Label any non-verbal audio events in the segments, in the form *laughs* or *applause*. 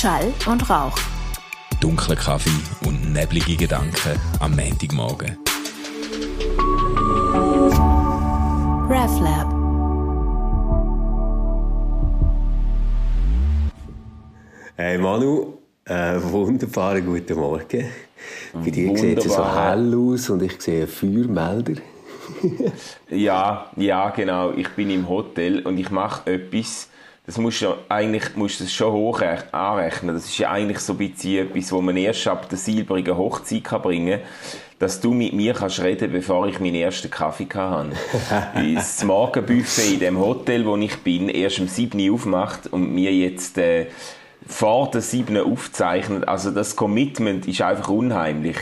Schall und Rauch. Dunkler Kaffee und neblige Gedanken am Montagmorgen. RefLab. Hey Manu, äh, wunderbaren guten Morgen. Bei dir sieht es so hell aus und ich sehe Feuermelder. *laughs* Ja, ja, genau. Ich bin im Hotel und ich mache etwas. Das musst du eigentlich musst du das schon hoch rech- anrechnen. Das ist ja eigentlich so ein bisschen etwas, wo man erst ab der silbrigen Hochzeit kann bringen kann, dass du mit mir kannst reden, bevor ich meinen ersten Kaffee hatte. Das *laughs* Morgenbuffet in dem Hotel, wo ich bin, erst um 7 Uhr aufmacht und mir jetzt äh, vor der 7 Uhr aufzeichnet. Also das Commitment ist einfach unheimlich.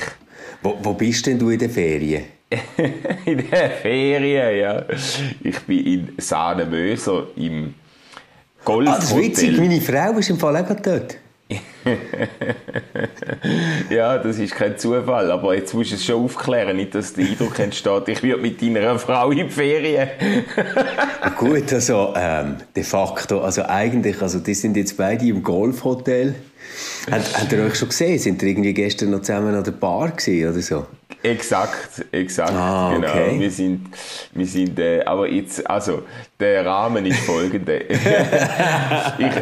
Wo, wo bist denn du in den Ferien? *laughs* In der Ferien, ja. Ich bin in Sahnemöser im Golfhotel. Ah, das ist witzig, meine Frau ist im Fall auch dort. *laughs* Ja, das ist kein Zufall, aber jetzt musst du es schon aufklären, nicht, dass der Eindruck *laughs* entsteht, ich würde mit deiner Frau in die Ferien. *laughs* Gut, also ähm, de facto, also eigentlich, also die sind jetzt beide im Golfhotel. Habt, habt ihr euch schon gesehen? Sind ihr irgendwie gestern noch zusammen an der Bar gewesen oder so? Exakt, exakt, Ah, genau. okay. Wir sind, wir sind, äh, aber jetzt, also, der Rahmen ist folgender. *laughs* ich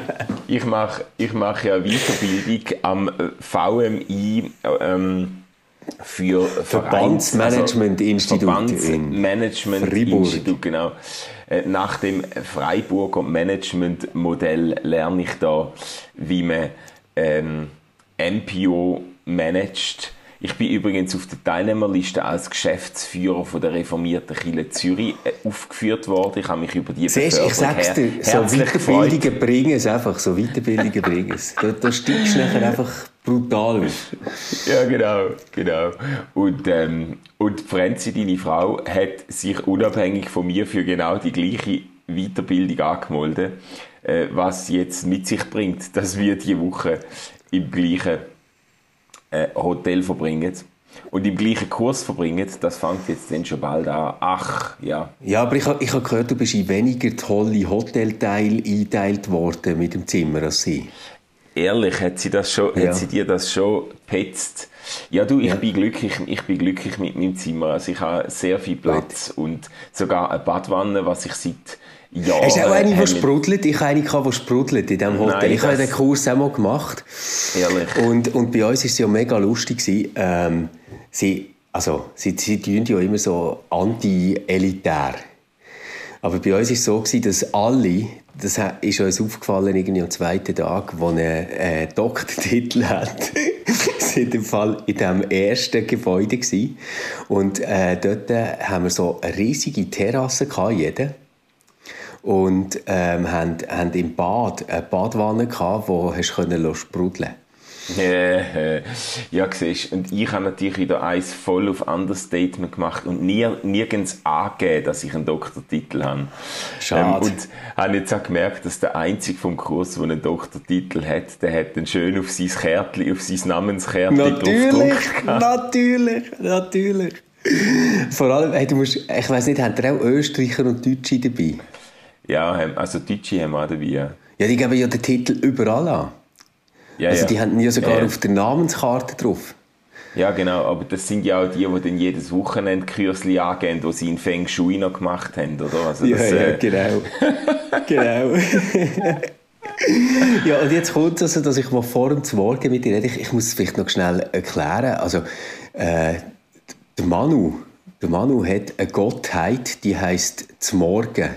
ich mache ich mach ja Weiterbildung am äh, VMI, ähm, für Verbandsmanagement-Institut also, in Verbandsmanagement-Institut, genau. Äh, Nach dem Freiburger Management-Modell lerne ich da, wie man ähm, NPO managt. Ich bin übrigens auf der Teilnehmerliste als Geschäftsführer von der reformierten Kirche Zürich äh, aufgeführt worden. Ich habe mich über die Siehst, ich sag's dir, so. Weiterbildungen bringen es einfach, so Weiterbildungen bringen es. Da, da steigst du nachher einfach brutal auf. Ja, genau, genau. Und, ähm, und Franzi, deine Frau, hat sich unabhängig von mir für genau die gleiche Weiterbildung angemeldet, äh, was jetzt mit sich bringt, *laughs* dass wir die Woche im gleichen äh, Hotel verbringen und im gleichen Kurs verbringen. Das fängt jetzt dann schon bald an. Ach, ja. Ja, aber ich habe ich hab gehört, du bist in weniger tolle Hotelteile eingeteilt worden mit dem Zimmer als sie. Ehrlich, hat sie, das schon, Ja. hat sie dir das schon gepetzt? Ja, du, ich Ja. bin glücklich, ich bin glücklich mit meinem Zimmer. Also ich habe sehr viel Platz und sogar eine Badwanne, was ich seit Jahren... Hast du auch eine, die habe- sprudelt? Ich habe eine, gehabt, die sprudelt in diesem Hotel. Nein, ich habe den Kurs auch mal gemacht. Ehrlich. Und, und bei uns war es ja mega lustig. Ähm, sie, also, sie, sie tun ja immer so anti-elitär. Aber bei uns war es so, gewesen, dass alle, das ist uns aufgefallen irgendwie am zweiten Tag, wo einen äh, Doktortitel hat, *laughs* sind im Fall in diesem ersten Gebäude gewesen. Und äh, dort äh, haben wir so riesige Terrasse gehabt, jeder. Und ähm, haben, haben im Bad eine Badwanne gehabt, wo hast du können sprudeln *laughs* ja, siehst und ich habe natürlich wieder eins voll auf Understatement gemacht und nie, nirgends angegeben, dass ich einen Doktortitel habe. Schade. und habe jetzt auch gemerkt, dass der Einzige vom Kurs, der einen Doktortitel hat, der hat dann schön auf sein Kärtchen, auf sein Namenskärtchen Natürlich, natürlich, natürlich. Vor allem, hey, du musst, ich weiß nicht, haben da auch Österreicher und Deutsche dabei? Ja, also Deutsche haben wir auch dabei. Ja, Ja, die geben ja den Titel überall an. ja, Also ja. die haben ja sogar Ja, auf der Namenskarte drauf. Ja, genau, aber das sind ja auch die, die dann jedes Wochenende Kürzli angeben, die sie in Feng Shui noch gemacht haben, oder? Also das, äh, genau. *laughs* genau. *laughs* ja, und jetzt kommt es also, dass ich mal vor dem Morgen mit dir rede. Ich, ich muss es vielleicht noch schnell erklären. Also, äh, der Manu, der Manu hat eine Gottheit, die heißt Morgen.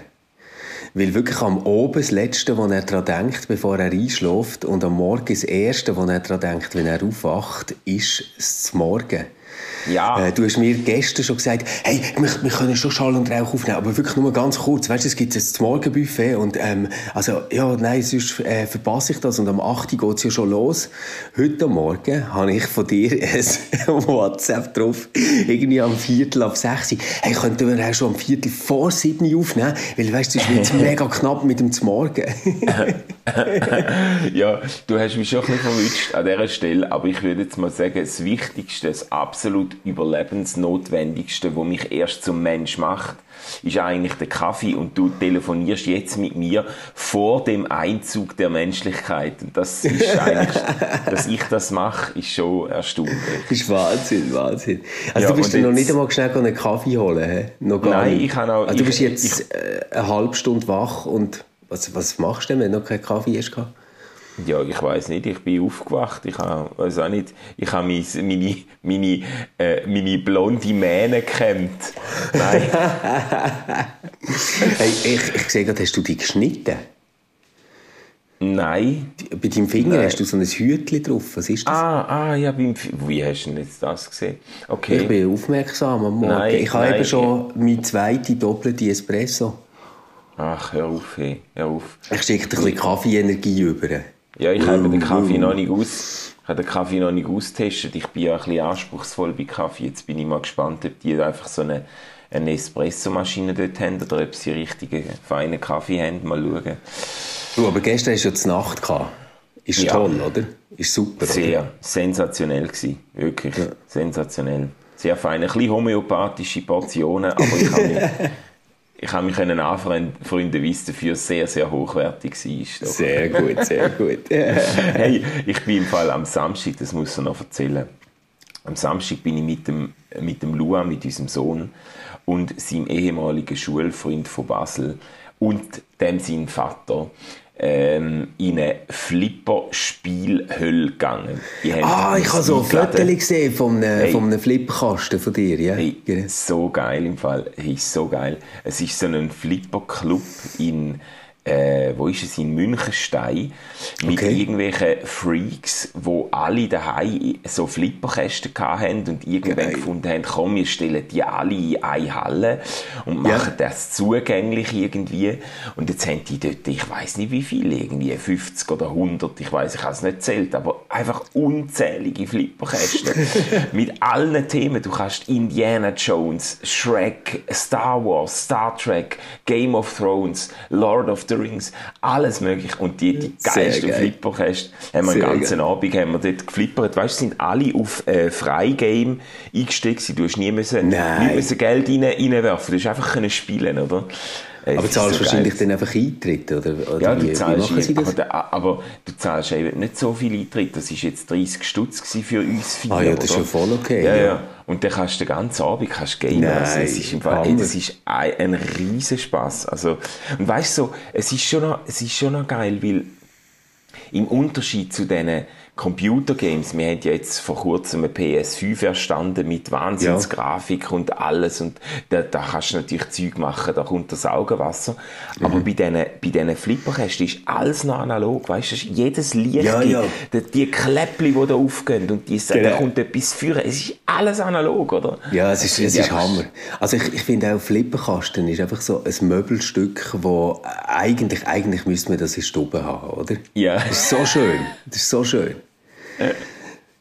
Weil wirklich am Oben das Letzte, was er daran denkt, bevor er einschläft, und am Morgen das Erste, was er daran denkt, wenn er aufwacht, ist das Morgen. Ja. Äh, du hast mir gestern schon gesagt, hey, wir, wir können schon Schall und Rauch aufnehmen, aber wirklich nur ganz kurz. Weißt du, es gibt jetzt das Morgenbuffet und ähm, also, ja, nein, sonst äh, verpasse ich das und am 8. Uhr geht es ja schon los. Heute Morgen habe ich von dir *laughs* ein WhatsApp drauf, irgendwie am Viertel ab 6 Uhr. Hey, könnten wir auch schon am Viertel vor 7 Uhr aufnehmen, weil weißt du, es wird *laughs* mega knapp mit dem Morgen. *laughs* ja, du hast mich schon ein bisschen verwünscht an dieser Stelle, aber ich würde jetzt mal sagen, das Wichtigste, das absolut absolut überlebensnotwendigste, wo mich erst zum Mensch macht, ist eigentlich der Kaffee und du telefonierst jetzt mit mir vor dem Einzug der Menschlichkeit. Und das ist eigentlich, *laughs* dass ich das mache, ist schon erstaunlich. Das ist Wahnsinn, Wahnsinn. Also ja, du bist noch nicht einmal schnell einen Kaffee holen, he? Noch gar Nein, nicht. ich habe auch... Also du bist jetzt ich, äh, eine halbe Stunde wach und was, was machst du denn, wenn du noch keinen Kaffee hast? Ja, ich weiß nicht. Ich bin aufgewacht. Ich habe, weiß auch nicht. Ich habe meine, meine, meine, äh, meine blonde Mähne gekämmt. Nein. *laughs* hey, ich, ich sehe gerade, hast du die geschnitten? Nein. Bei deinem Finger Nein. hast du so ein Hütchen drauf. Was ist das? Ah, ah ja, beim Wie hast du denn jetzt das gesehen? Okay. Ich bin aufmerksam am Morgen. Nein, ich habe nein. eben schon meine zweite doppelte Espresso. Ach, hör auf, hey. hör auf. Ich schicke dir ein bisschen Kaffeeenergie über. Ja, ich habe den Kaffee noch nicht aus, ich habe den Kaffee noch nicht austestet. Ich bin ja ein bisschen anspruchsvoll bei Kaffee. Jetzt bin ich mal gespannt, ob die einfach so eine, eine Espresso-Maschine dort haben oder ob sie richtigen, feinen Kaffee haben. Mal schauen. Du, aber gestern hast du ja die Nacht gehabt. Ist ja. toll, oder? Ist super, Sehr oder? sensationell gewesen. Wirklich ja. sensationell. Sehr fein. Ein bisschen homöopathische Portionen, aber ich habe mich *laughs* ich habe mich anfreunden, wie es dafür sehr, sehr hochwertig war. Sehr gut, sehr gut. *laughs* hey, ich bin im Fall am Samstag, das muss ich noch erzählen. Am Samstag bin ich mit dem, mit dem Luan, mit unserem Sohn und seinem ehemaligen Schulfreund von Basel und dem seinem Vater ähm, in eine Flipper-Spielhölle gegangen. Ah, ich habe so ein Foto gesehen von einem, hey, von einem Flipperkasten von dir. Ja? Hey, so geil im Fall. Hey, so geil. Es ist so ein Flipper-Club in äh, wo ist es, in Münchenstein, mit okay. irgendwelchen Freaks, wo alle daheim so Flipperkästen hatten und irgendwann Geil. gefunden haben, komm, wir stellen die alle in eine Halle und machen ja. das zugänglich irgendwie. Und jetzt haben die dort, ich weiß nicht wie viele, irgendwie 50 oder 100, ich weiß, ich habe es nicht zählt, aber einfach unzählige Flipperkästen *laughs* mit allen Themen. Du kannst Indiana Jones, Shrek, Star Wars, Star Trek, Game of Thrones, Lord of the Rings, alles mögliche. Und die, die geilsten Flipper hast, haben wir den ganzen geil. Abend haben wir dort geflippert. Weißt du, sind alle auf äh, Freigame eingestiegen. Du hast nie müssen, nie müssen Geld rein, reinwerfen. Du hast einfach können spielen, oder? Äh, aber zahlst so wahrscheinlich geil. dann einfach Eintritt, oder? oder ja, du zahlst, wie aber, der, aber, du zahlst eben nicht so viel Eintritt. Das war jetzt 30 Stutz für uns vier, Ah ja, das ist schon voll okay. Ja, ja. ja. Und dann kannst du den ganzen Abend kannst gamen. Nein, also, es ist im Fall, ey, das ist ein, ein riesen Spaß. Also, und weißt du, so, es ist schon noch, es ist schon noch geil, weil im Unterschied zu diesen Computergames, wir haben ja jetzt vor kurzem eine PS5 erstanden mit Wahnsinnsgrafik ja. und alles und da, da kannst du natürlich Zeug machen, da kommt das Augenwasser. Mhm. Aber bei diesen, bei diesen Flipperkästen ist alles noch analog, weißt du, jedes Licht, ja, ja. Die, die Kläppchen, die da aufgehen und die, genau. da kommt etwas führen, es ist alles analog, oder? Ja, es ist, es ist Hammer. Also ich, ich finde auch Flipperkasten ist einfach so ein Möbelstück, wo eigentlich, eigentlich müsste man das in Stube haben, oder? Ja. Das ist so schön, das ist so schön.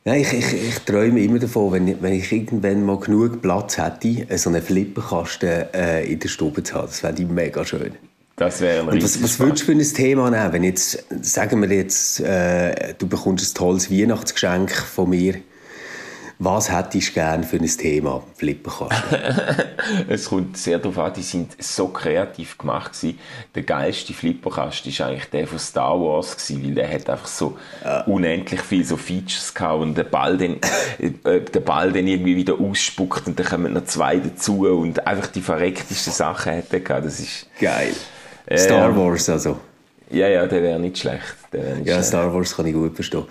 Nein, ich, ich, ich, träume immer davon, wenn ich, wenn ich irgendwann mal genug Platz hätte, so einen Flipperkasten äh, in der Stube zu haben. Das wäre mega schön. Das wäre Und was, was würdest du für ein Thema nehmen, wenn jetzt, sagen wir jetzt, äh, du bekommst ein tolles Weihnachtsgeschenk von mir was hättest du gerne für ein Thema, Flipperkasten? *laughs* es kommt sehr darauf an, die sind so kreativ gemacht gewesen. Der geilste Flipperkasten war eigentlich der von Star Wars gewesen, weil der hat einfach so ja. unendlich viel so Features gehabt und der Ball dann, *laughs* äh, der Ball dann irgendwie wieder ausspuckt und dann kommen noch zwei dazu und einfach die verrecktesten Sachen hat er gehabt. Das ist... Geil. Äh, Star Wars also. Ja, ja, der wäre nicht schlecht. Wär nicht ja, schlecht. Star Wars kann ich gut verstehen.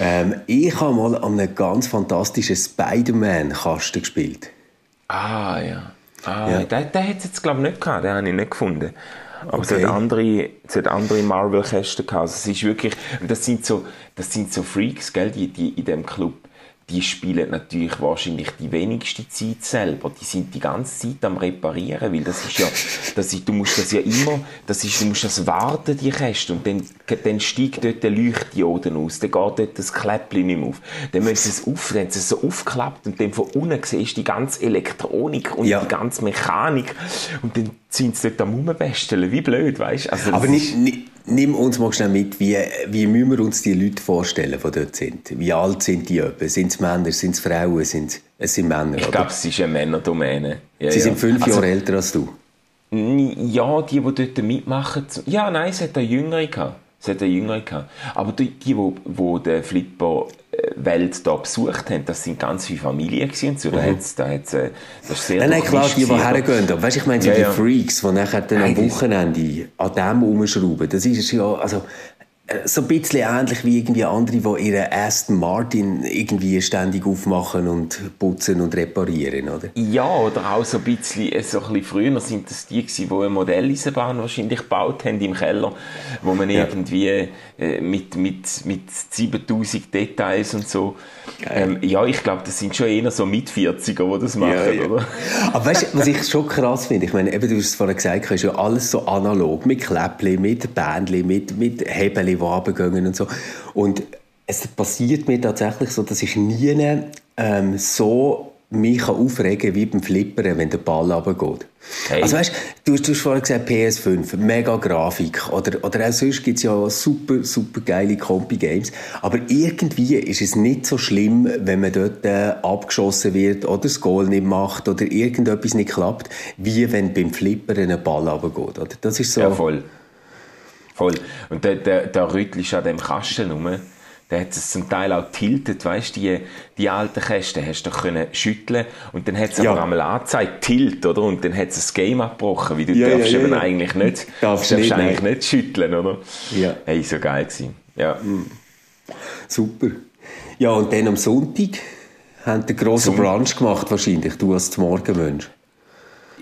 Ähm, ich habe mal an einem ganz fantastischen Spider-Man-Kasten gespielt. Ah, ja. Ah, ja. Den, den hat es jetzt, glaube ich, nicht gehabt. Den habe ich nicht gefunden. Aber okay. es hat andere, andere Marvel-Kästen gehabt. Also es ist wirklich, das sind so, das sind so Freaks, gell, die, die in dem Club die spielen natürlich wahrscheinlich die wenigste Zeit selber. Die sind die ganze Zeit am Reparieren, weil das ist ja, das ist, du musst das ja immer, das ist, du musst das warten, die Käste, und dann, dann steigt dort der Leuchtdioden aus, dann geht dort das Kläppchen nicht mehr auf. Dann müssen sie es auf, dann haben sie es so aufgeklappt und dann von unten siehst du die ganze Elektronik und ja. die ganze Mechanik und dann sind sie dort am Rumbesteln, wie blöd, weißt also, Aber nicht, nicht Nimm uns mal schnell mit, wie, wie müssen wir uns die Leute vorstellen, die dort sind? Wie alt sind die etwa? Sind es Männer, sind es Frauen, sind Es sind Männer, Ich glaube, es ist eine Männerdomäne. Ja, Sie ja. sind fünf Also, Jahre älter als du. Ja, die, die dort mitmachen. Ja, nein, es hat eine Jüngere gehabt. Es hat eine Jüngere gehabt. Aber die, die, die, den Flipper Welt da besucht haben, das sind ganz viele Familien gewesen. So, da hat's, da hat's, äh, das ist sehr Mhm. Nein, nein, klar, die, die hergehen. Aber weißt ich meine, so Ja, die ja. Freaks, die nachher dann am Wochenende an dem rumschrauben, das ist ja, also, so ein bisschen ähnlich wie irgendwie andere, die ihren Aston Martin irgendwie ständig aufmachen und putzen und reparieren, oder? Ja, oder auch so ein bisschen, äh, so ein bisschen früher sind das die gewesen, die eine Modelleisenbahn wahrscheinlich gebaut haben im Keller, wo man Ja. irgendwie äh, mit, mit, mit 7000 Details und so. Ähm, ja, ich glaube, das sind schon eher so mit 40er, die das machen, oder? *laughs* Aber weißt du, was ich schon krass finde? Ich meine, eben, du hast es vorhin gesagt, ist ja alles so analog, mit Kläppli, mit Bändli, mit, mit Hebeli, die runtergehen und so. Und es passiert mir tatsächlich so, dass ich nie ähm, so mich kann aufregen wie beim Flippern, wenn der Ball runtergeht. Hey. Also weißt du, hast- du hast vorhin gesagt PS5, mega Grafik oder, oder auch sonst gibt es ja super, super geile Kompi-Games, aber irgendwie ist es nicht so schlimm, wenn man dort äh, abgeschossen wird oder das Goal nicht macht oder irgendetwas nicht klappt, wie wenn beim Flippern ein Ball runtergeht. Oder? Das ist so... Ja, voll. Voll. Und da, da, da rüttelst an dem Kasten rum. Da hat es zum Teil auch tiltet, weißt du, die, die alten Kästen hast du doch können schütteln und dann hat es Ja. aber einmal angezeigt, tilt, oder? Und dann hat es das Game abgebrochen, weil du Ja, darfst ja, eben ja. eigentlich nicht, *laughs* Darfst nicht, eigentlich nein. nicht schütteln, oder? Ja. Hey, so geil gewesen. Ja. Super. Ja, und dann am Sonntag haben den grossen Brunch gemacht, wahrscheinlich, du als Morgenmensch.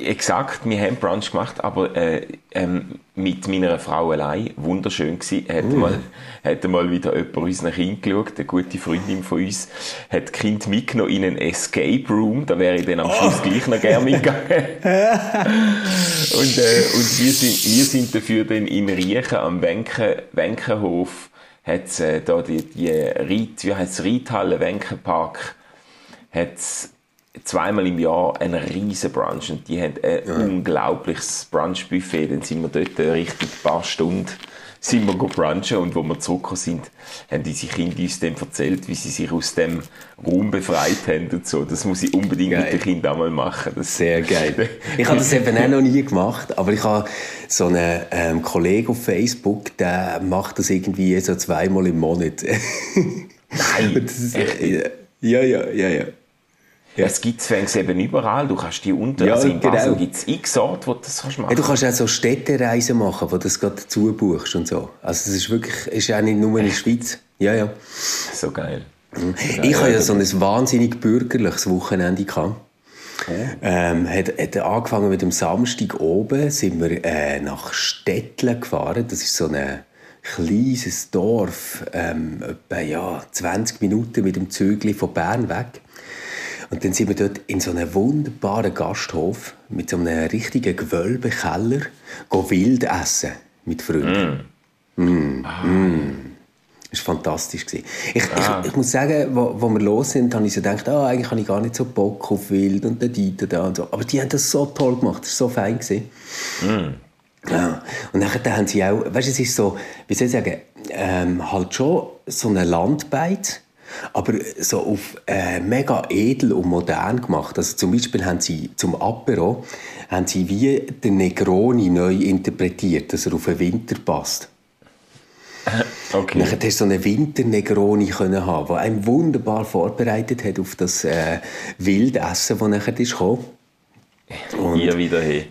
Exakt, wir haben Brunch gemacht, aber äh, ähm, mit meiner Frau allein, wunderschön gewesen, hat, Uh. mal, hat mal wieder jemand unseren Kind geschaut, eine gute Freundin von uns, hat das Kind mitgenommen in einen Escape Room, da wäre ich dann am Oh. Schluss gleich noch gerne mitgegangen. *laughs* und, äh, und wir sind, wir sind dafür dann in Riechen am Wenken, Wenkenhof, hat's, äh, da die, die Reit, wie heisst es, Reithalle Wenkenpark, hat's zweimal im Jahr einen riesen Brunch und die haben ein unglaubliches Brunchbuffet. Dann sind wir dort äh, richtig ein paar Stunden sind wir brunchen und wo wir zurückgekommen sind, haben diese Kinder uns dann erzählt, wie sie sich aus dem Raum befreit haben und so. Das muss ich unbedingt Geil. mit den Kindern einmal machen. Das, Sehr geil. Ich habe das eben auch noch nie gemacht, aber ich habe so einen ähm, Kollegen auf Facebook, der macht das irgendwie so zweimal im Monat. Nein, *laughs* das ist, äh, ja, ja, ja, ja. Ja. Es gibt es eben überall. Du kannst die unter, Ja, also in Basel genau. gibt es x Orte, wo du das kannst machen Ja, du kannst auch so Städtereisen machen, wo du das gerade dazu buchst und so. Also es ist wirklich, ist auch nicht nur in der Schweiz. Ja, ja. So geil. Ich habe ja so ein wahnsinnig bürgerliches Wochenende gehabt. Ähm, hat, hat angefangen mit dem Samstag oben, sind wir äh, nach Stettle gefahren. Das ist so ein kleines Dorf, ähm, etwa ja, 20 Minuten mit dem Zügli von Bern weg. Und dann sind wir dort in so einem wunderbaren Gasthof mit so einem richtigen Gewölbekeller wild essen mit Freunden. Das war fantastisch. gewesen. Ich, Ah. ich, ich muss sagen, wo, wo wir los sind, habe ich so gedacht, ah, eigentlich habe ich gar nicht so Bock auf Wild und den Dieter da und so. Aber die haben das so toll gemacht, das war so fein. Gewesen. Ja. Und nachher haben sie auch, weißt du, es ist so, wie soll ich sagen, ähm, halt schon so eine Landbeit, aber so auf äh, mega edel und modern gemacht. Also zum Beispiel haben sie zum Apero haben sie wie den Negroni neu interpretiert, dass er auf den Winter passt. *laughs* Okay. Nachher hast du so einen Winter-Negroni können haben, der einen wunderbar vorbereitet hat auf das äh, Wildessen, das nachher ist gekommen. *laughs* Hier wieder hin.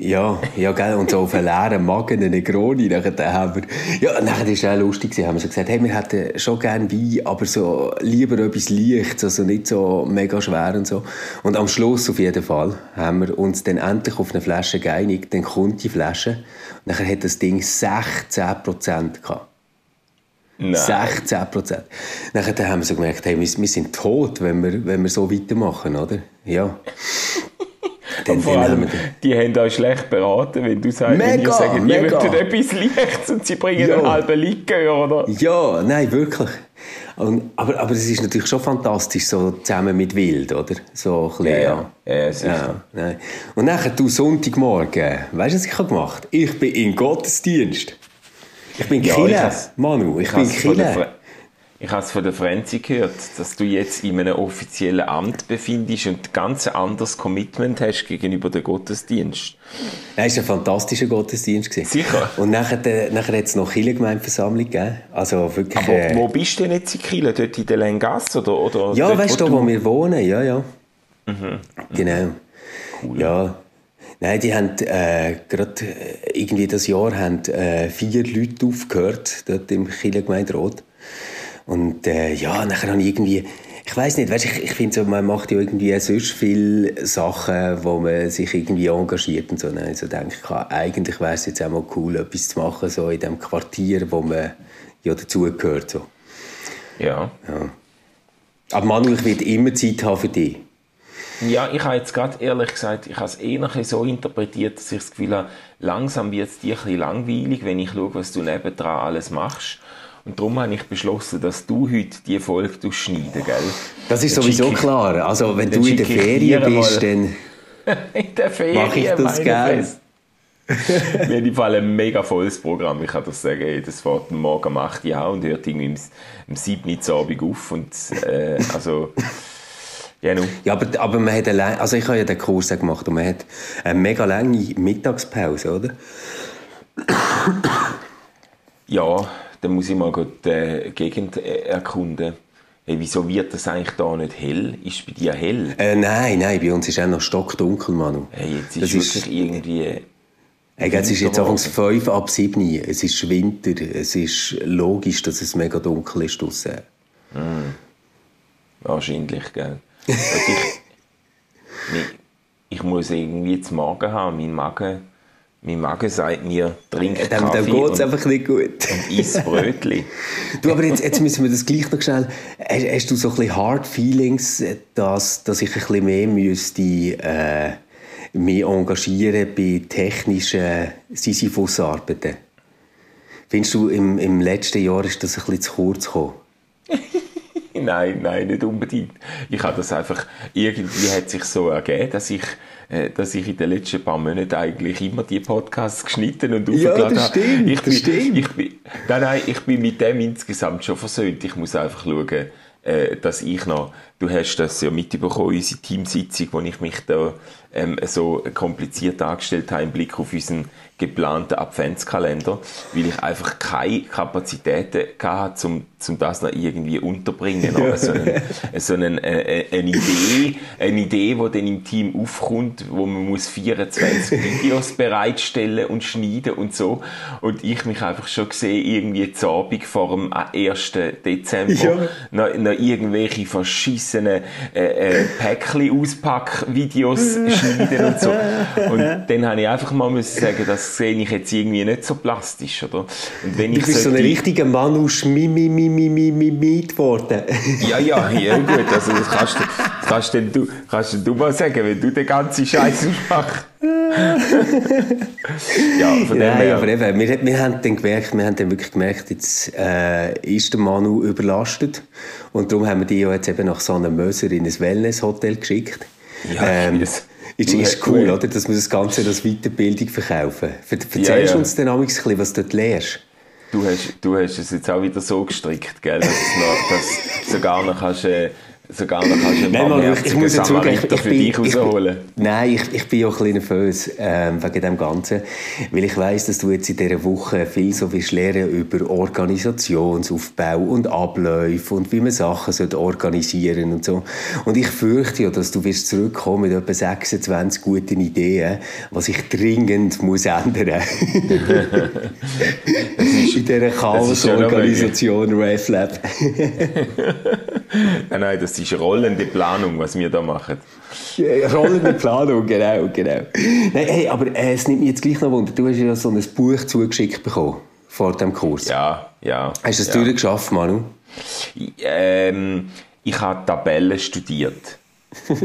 Ja, ja, gell, und so auf einen leeren Magen einen Negroni, nachher haben wir, ja, nachher es auch lustig, gewesen, haben wir so gesagt, hey, wir hätten schon gerne Wein, aber so lieber etwas Leichtes, also nicht so mega schwer und so. Und am Schluss auf jeden Fall haben wir uns dann endlich auf eine Flasche geeinigt, dann kommt die Flasche, und nachher hat das Ding 16% gehabt. Nein. 16 Prozent. Nachher haben wir so gemerkt, hey, wir, wir sind tot, wenn wir, wenn wir so weitermachen, oder? Ja. Und vor allem, die haben euch schlecht beraten, wenn du sagst, wenn Mega, ihr sagt, ihr mega. möchtet etwas Leichtes und sie bringen Ja. einen halben Likör, oder? ja, nein, wirklich. Und, aber, aber es ist natürlich schon fantastisch, so zusammen mit Wild, oder? So ein bisschen, ja. Ja, ja, sicher. Ja, nein. Und nachher, du Sonntagmorgen, weißt du, was ich habe gemacht Ich bin in Gottesdienst. Ich bin Ja, Kille, Manu, ich Ich bin Kille. Ich habe es von der Franzi gehört, dass du jetzt in einem offiziellen Amt befindest und ganz ein anderes Commitment hast gegenüber dem Gottesdienst. Ja, es war ein fantastischer Gottesdienst. Gewesen. Sicher. Und nachher, äh, nachher hat es noch Kirchengemeindeversammlung gegeben. Also wirklich... Aber äh, wo bist du denn jetzt in Kiel? Dort in der Lengasse? Oder, oder ja, dort, weißt du, wo wir wohnen? Ja, ja. Mhm. Genau. Cool. Ja. Nein, die haben äh, gerade äh, irgendwie das Jahr haben, äh, vier Leute aufgehört, dort im Kirchengemeinderat. Und äh, ja, nachher habe ich irgendwie, ich weiß nicht, weißt, ich, ich finde so, man macht ja irgendwie sonst viele Sachen, wo man sich irgendwie engagiert und so. Dann also denke ich, ah, eigentlich wäre es jetzt auch mal cool, etwas zu machen, so in dem Quartier, wo man ja dazugehört. So. Ja. Aber Manuel, ich werde immer Zeit haben für dich. Ja, ich habe jetzt gerade ehrlich gesagt, ich habe es eher so interpretiert, dass ich das Gefühl habe, langsam wird es dir ein bisschen langweilig, wenn ich schaue, was du nebendran alles machst. Und darum habe ich beschlossen, dass du heute diese Folge schneiden gell? Das ist Dann sowieso ich- klar. Also, wenn du *laughs* in der Ferien bist, dann In der Ferien mache ich das gerne. Haben im Fall ein mega volles Programm. Ich kann das sagen, ey, das fährt morgen um 8 Uhr an und hört irgendwie am, am 7 Uhr Abend auf. Und, äh, also, *laughs* ja, nun. Ja, aber, aber man hat eine, also ich habe ja den Kurs gemacht und man hat eine mega lange Mittagspause, oder? Ja, dann muss ich mal gut die Gegend äh, erkunden. Hey, wieso wird das eigentlich da nicht hell? Ist es bei dir hell? Äh, nein, nein, bei uns ist auch noch stockdunkel, Manu. Hey, jetzt ist Das wirklich ist- irgendwie... Hey, es ist jetzt anfangs 5 ab 7 Es ist Winter. Es ist logisch, dass es mega dunkel ist draussen. Wahrscheinlich, gell? *laughs* Ich, ich muss irgendwie jetzt Magen haben. Mein Magen, mein Magen sagt mir, trink Dem, dem Kaffee geht es und, einfach nicht gut. und iss *laughs* Brötli. Du, aber jetzt, jetzt müssen wir das gleich noch schnell. Hast, hast du so ein bisschen Hard Feelings, dass, dass ich ein bisschen mehr müsste, äh, mich engagieren bei technischen Sisyphus-Arbeiten? Findest du, im, im letzten Jahr ist das ein bisschen zu kurz gekommen? *laughs* Nein, nein, nicht unbedingt. Ich habe das einfach, irgendwie hat sich so ergeben, dass ich, äh, dass ich in den letzten paar Monaten eigentlich immer die Podcasts geschnitten und Ja, aufgeladen das habe. stimmt, ich das bin, stimmt. Ich bin, nein, nein, ich bin mit dem insgesamt schon versöhnt. Ich muss einfach schauen, äh, dass ich noch, du hast das ja mitbekommen, unsere Teamsitzung, wo ich mich da ähm, so kompliziert dargestellt habe im Blick auf unseren geplanten Adventskalender, weil ich einfach keine Kapazitäten hatte, um, um das noch irgendwie unterbringen. Noch so, einen, *laughs* so einen, äh, äh, eine Idee, eine Idee, die dann im Team aufkommt, wo man muss 24 *laughs* Videos bereitstellen und schneiden und so. Und ich mich einfach schon sehe, irgendwie zu Abend vor dem 1. Dezember Ja. noch, noch irgendwelche verschissenen äh, äh, Päckchen-Auspack-Videos *laughs* schneiden und so. *laughs* Und dann habe ich einfach mal müssen sagen, das sehe ich jetzt irgendwie nicht so plastisch, oder? Und wenn Du ich bist so ein richtiger Manu Schmimi mi, mi, mi, mi, mi geworden. ja, ja, ja, gut, also das kannst du, das kannst denn du, kannst denn du mal sagen, wenn du den ganzen Scheiß machst. *laughs* ja, von dem Nein, her. aber eben, wir, wir haben dann gemerkt, wir haben dann wirklich gemerkt, jetzt äh, ist der Manu überlastet und darum haben wir die ja jetzt eben nach Sanne Möser in ein Wellness-Hotel geschickt. Ja, ähm, das- ist, du- ist cool, du- oder? Dass wir das Ganze als Weiterbildung verkaufen. Ver erzählst Ja, ja. uns dann ein bisschen, was du dort lehrst? Du hast, du hast es jetzt auch wieder so gestrickt, gell, dass, dass sogar noch kannst, äh, sogar noch kannst einen Nein, Manu, ich, ich muss jetzt zugeben, ich, ich, für bin, dich ich, rausholen. nein, ich, ich bin ja ein bisschen nervös ähm, wegen dem Ganzen, weil ich weiss, dass du jetzt in dieser Woche viel so willst lernen über Organisationsaufbau und Abläufe und wie man Sachen sollte organisieren und so. Und ich fürchte ja, dass du wirst zurückkommen mit etwa 26 guten Ideen, was ich dringend muss ändern. *laughs* in dieser Chaos-Organisation RefLab. *laughs* *laughs* Nein, nein, das ist rollende Planung, was wir da machen. Rollende Planung, genau, genau. Nein, hey, aber äh, es nimmt mich jetzt gleich noch Wunder. Du hast ja so ein Buch zugeschickt bekommen vor dem Kurs. Ja, ja. Hast du es ja. durchgeschafft, Manu? Ähm, ich habe Tabellen studiert. *laughs*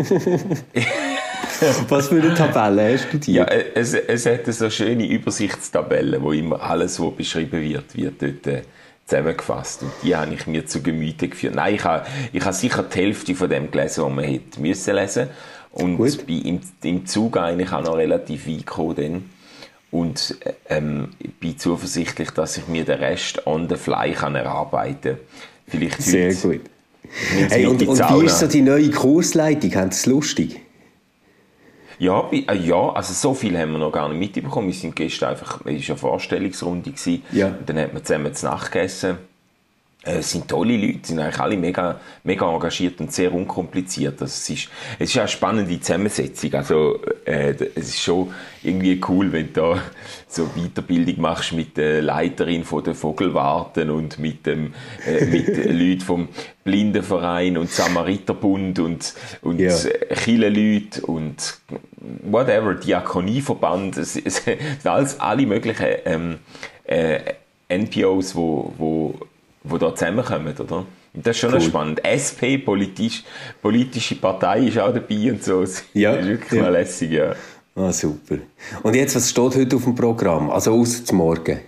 Was für eine Tabelle hast du dir? Ja, äh, es, es hat so schöne Übersichtstabellen, wo immer alles, was beschrieben wird, wird dort äh, zusammengefasst. Und die habe ich mir zu Gemüte geführt. Nein, ich habe, ich habe sicher die Hälfte von dem gelesen, was man hätte müssen lesen. Und Gut. bin im, im Zug eigentlich auch noch relativ weit gekommen dann. Und ähm, ich bin zuversichtlich, dass ich mir den Rest on the fly kann erarbeiten Vielleicht heute. Sehr gut. Hey, und, und wie ist so die neue Kursleitung? Haben Sie es lustig? Ja, bi- äh, ja, also so viel haben wir noch gar nicht mitbekommen. Wir sind gestern einfach, es war eine Vorstellungsrunde. Gewesen. Ja. Und dann hat man zusammen zu Nacht gegessen. Äh, Es sind tolle Leute, sind eigentlich alle mega, mega engagiert und sehr unkompliziert. Also es, ist, es ist eine spannende Zusammensetzung. Also, äh, es ist schon irgendwie cool, wenn du da so Weiterbildung machst mit der Leiterin von der Vogelwarten und mit, dem, äh, mit *laughs* Leuten vom Blindenverein und Samariterbund und, und Ja. Kirchenleute und whatever, Diakonieverband, es, es sind alles, alle möglichen ähm, äh, NPOs, wo, wo, wo da zusammenkommen, oder? Das ist schon Cool. spannend. SP, politisch, politische Partei, ist auch dabei und so. Das Ja, ist wirklich ja. mal lässig, ja. Ah, super. Und jetzt, was steht heute auf dem Programm? Also außer zum Morgen.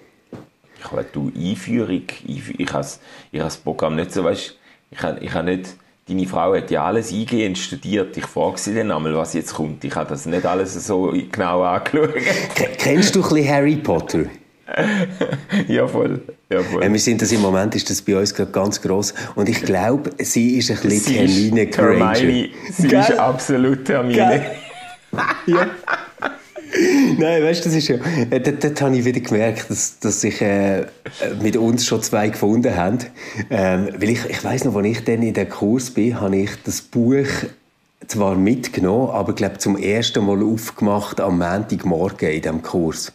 Ich habe du Einführung, Einführung ich habe das- ich habe das Programm nicht so, weißt, ich habe, ich habe nicht, deine Frau hat ja alles eingehend studiert, ich frage sie dann einmal, was jetzt kommt. Ich habe das nicht alles so genau angeschaut. Kennst du ein bisschen Harry Potter? *laughs* ja, voll. Ja, voll. Äh, wir sind das im Moment, ist das bei uns gerade ganz gross. Und ich glaube, sie ist ein bisschen Sie Hermine Granger. Sie Gell? ist absolut Hermine. *laughs* Ja. Nein, weißt du, das ist ja. Äh, dort, dort habe ich wieder gemerkt, dass, dass sich äh, mit uns schon zwei gefunden haben. Ähm, weil ich, ich weiss noch, als ich dann in den Kurs bin, habe ich das Buch zwar mitgenommen, aber ich glaube zum ersten Mal aufgemacht am Montagmorgen in diesem Kurs.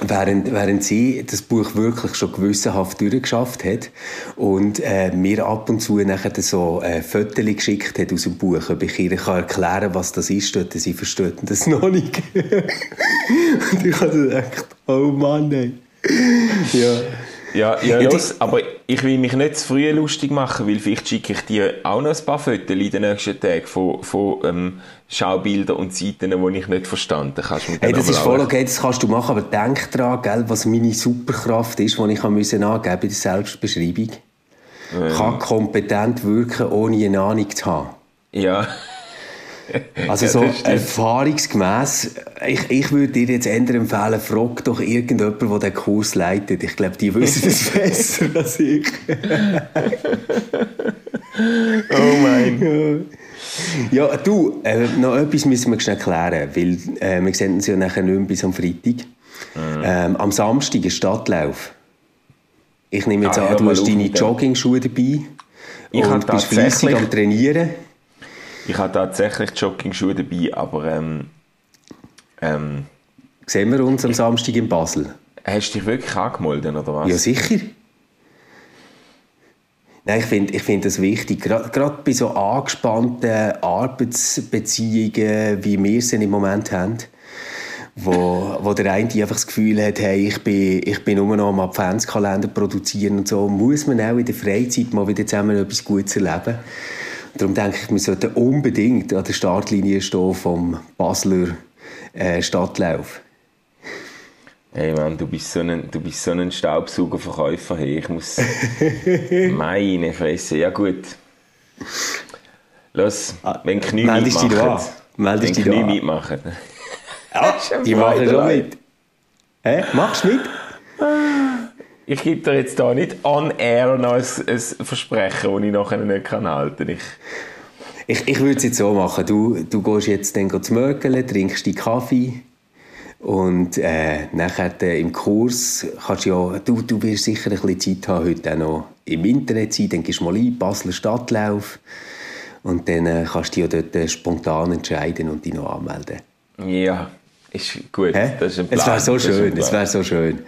Während, während sie das Buch wirklich schon gewissenhaft durchgeschafft hat und äh, mir ab und zu nachher so äh, Fotos geschickt hat aus dem Buch, ob ich ihr kann erklären kann, was das ist, dort, sie versteht das *laughs* noch nicht. und ich habe gedacht, oh Mann, ey. ja. Ja, ja, los, aber ich will mich nicht zu früh lustig machen, weil vielleicht schicke ich dir auch noch ein paar Fotos in den nächsten Tagen von, von ähm, Schaubildern und Seiten, die ich nicht verstanden habe. Hey, das ist voll okay, das kannst du machen, aber denk dran, gell, was meine Superkraft ist, die ich müssen angeben in der Selbstbeschreibung. Kann kompetent wirken, ohne eine Ahnung zu haben. Ja. Also Ja, so das stimmt. erfahrungsgemäß, ich, ich würde dir jetzt eher empfehlen, frag doch irgendjemanden, der den Kurs leitet. Ich glaube, die wissen es *laughs* besser als ich. *laughs* *laughs* Oh mein. *laughs* Ja, du, äh, noch etwas müssen wir schnell klären, weil äh, wir sehen uns ja nachher nicht mehr bis am Freitag. Mhm. Ähm, am Samstag ist Stadtlauf. Ich nehme jetzt Ah, an, du hast deine. Joggingschuhe dabei Ich und bist fleissig am Trainieren. Ich habe tatsächlich Jogging-Schuhe dabei, aber ähm, ähm, Sehen wir uns am Samstag in Basel? hast du dich wirklich angemeldet, oder was? Ja, sicher. Nein, ich finde ich find das wichtig. Gerade bei so angespannten Arbeitsbeziehungen, wie wir sie im Moment haben, wo, wo der eine einfach das Gefühl hat, hey, ich bin, ich bin nur noch am Adventskalender produzieren und so, muss man auch in der Freizeit mal wieder zusammen etwas Gutes erleben. Darum denke ich, wir sollten unbedingt an der Startlinie stehen vom Basler äh, Stadtlauf. Hey Mann, du bist so ein, du bist so ein Staubsaugerverkäufer. Hey, ich muss. *laughs* Meine Fresse. Ja, gut. Los, wenn Knie Ah, meldest dich mitmachen. da. Meldest wenn dich Knie da mitmachen. Ja, *laughs* Schon die machen schon mit. Hä? Machst du mit? Ich gebe dir jetzt da nicht on air noch ein, ein Versprechen, das ich nachher nicht kann halten kann. Ich, Ich, ich würde es jetzt so machen. Du, du gehst jetzt dann zu Mögeln, trinkst die Kaffee und äh, nachher äh, im Kurs kannst du ja, du, du wirst sicher ein bisschen Zeit haben, heute auch noch im Internet sein, dann gehst du mal ein, Basler Stadtlauf und dann äh, kannst du dich ja dort äh, spontan entscheiden und dich noch anmelden. ja, ist gut. Hä? Das ist ein es Plan. wäre so schön, es wäre so schön.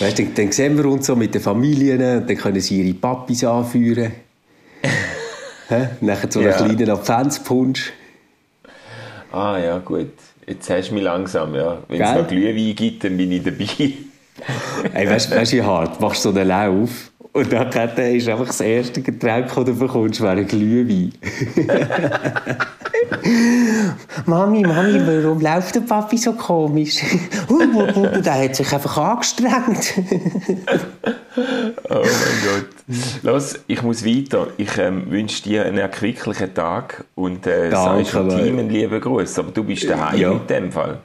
Weißt, dann, dann sehen wir uns so mit den Familien, und dann können sie ihre Papis anführen. *laughs* Hä? Nachher so einen Ja. kleinen Adventspunsch. Ah ja, gut. Jetzt hast du mich langsam, ja. Wenn es noch Glühwein gibt, dann bin ich dabei. Ey, weißt du, wie hart? Du machst so einen Lauf und dann ist einfach das erste Getränk, das du bekommst, wäre ein Glühwein. *laughs* Mami, Mami, warum läuft der Papi so komisch? *laughs* der hat sich einfach angestrengt. Oh mein Gott. Los, ich muss weiter. Ich ähm, wünsche dir einen erquicklichen Tag und äh, Danke, sagst dem. Team einen lieben Gruß. Aber du bist daheim Ja. in dem Fall.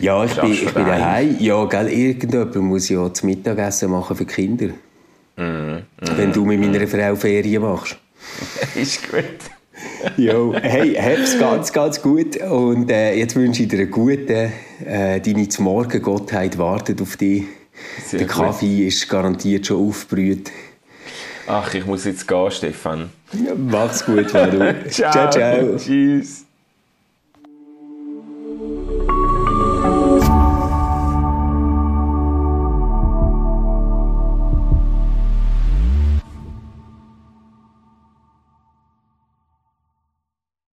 Ja, ich bin, ich bin daheim? daheim. Ja, gell, irgendjemand muss ja das Mittagessen machen für die Kinder. Wenn du mit meiner Frau Ferien machst. *laughs* Ist gut. Jo, hey, hab's ganz, ganz gut. Und äh, jetzt wünsche ich dir einen guten, äh, deine Morgen-Gottheit wartet auf dich. Sehr Der gut. Kaffee ist garantiert schon aufgebrüht. Ach, ich muss jetzt gehen, Stefan. Mach's gut, Manu. *laughs* ciao. ciao. Tschüss.